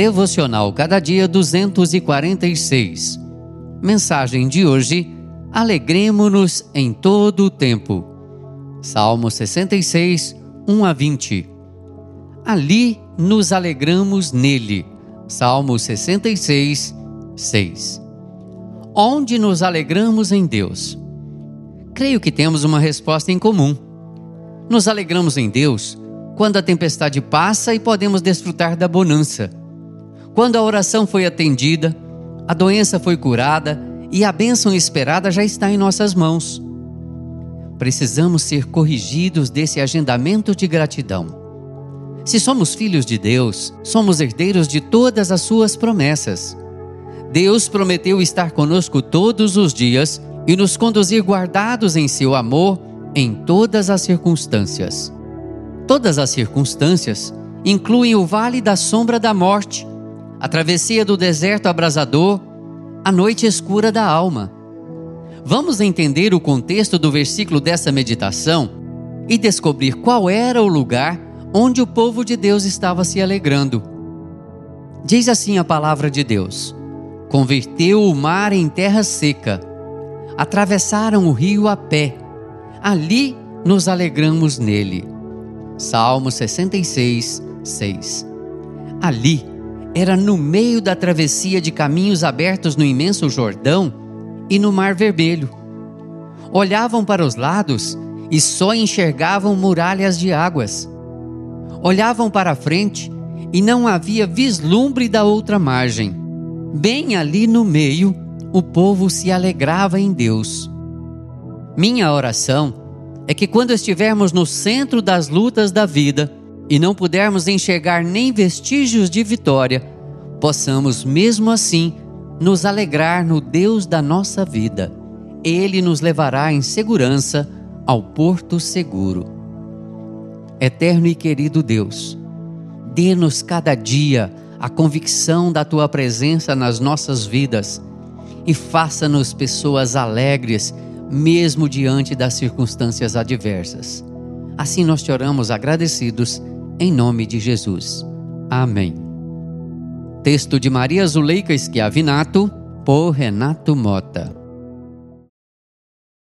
Devocional Cada Dia 246. Mensagem de hoje: Alegremo-nos em todo o tempo. Salmo 66, 1 a 20. Ali nos alegramos nele. Salmo 66, 6. Onde nos alegramos em Deus? Creio que temos uma resposta em comum. Nos alegramos em Deus quando a tempestade passa e podemos desfrutar da bonança. Quando a oração foi atendida, a doença foi curada e a bênção esperada já está em nossas mãos. Precisamos ser corrigidos desse agendamento de gratidão. Se somos filhos de Deus, somos herdeiros de todas as suas promessas. Deus prometeu estar conosco todos os dias e nos conduzir guardados em seu amor em todas as circunstâncias. Todas as circunstâncias incluem o vale da sombra da morte, a travessia do deserto abrasador, a noite escura da alma. Vamos entender o contexto do versículo dessa meditação e descobrir qual era o lugar onde o povo de Deus estava se alegrando. Diz assim a palavra de Deus: Converteu o mar em terra seca, atravessaram o rio a pé, ali nos alegramos nele. Salmo 66, 6. Ali era no meio da travessia de caminhos abertos no imenso Jordão e no Mar Vermelho. Olhavam para os lados e só enxergavam muralhas de águas. Olhavam para a frente e não havia vislumbre da outra margem. Bem ali no meio, o povo se alegrava em Deus. Minha oração é que quando estivermos no centro das lutas da vida, e não pudermos enxergar nem vestígios de vitória, possamos mesmo assim nos alegrar no Deus da nossa vida. Ele nos levará em segurança ao porto seguro. Eterno e querido Deus, dê-nos cada dia a convicção da tua presença nas nossas vidas e faça-nos pessoas alegres, mesmo diante das circunstâncias adversas. Assim nós te oramos agradecidos em nome de Jesus. Amém. Texto de Maria Zuleika Schiavinato, por Renato Mota.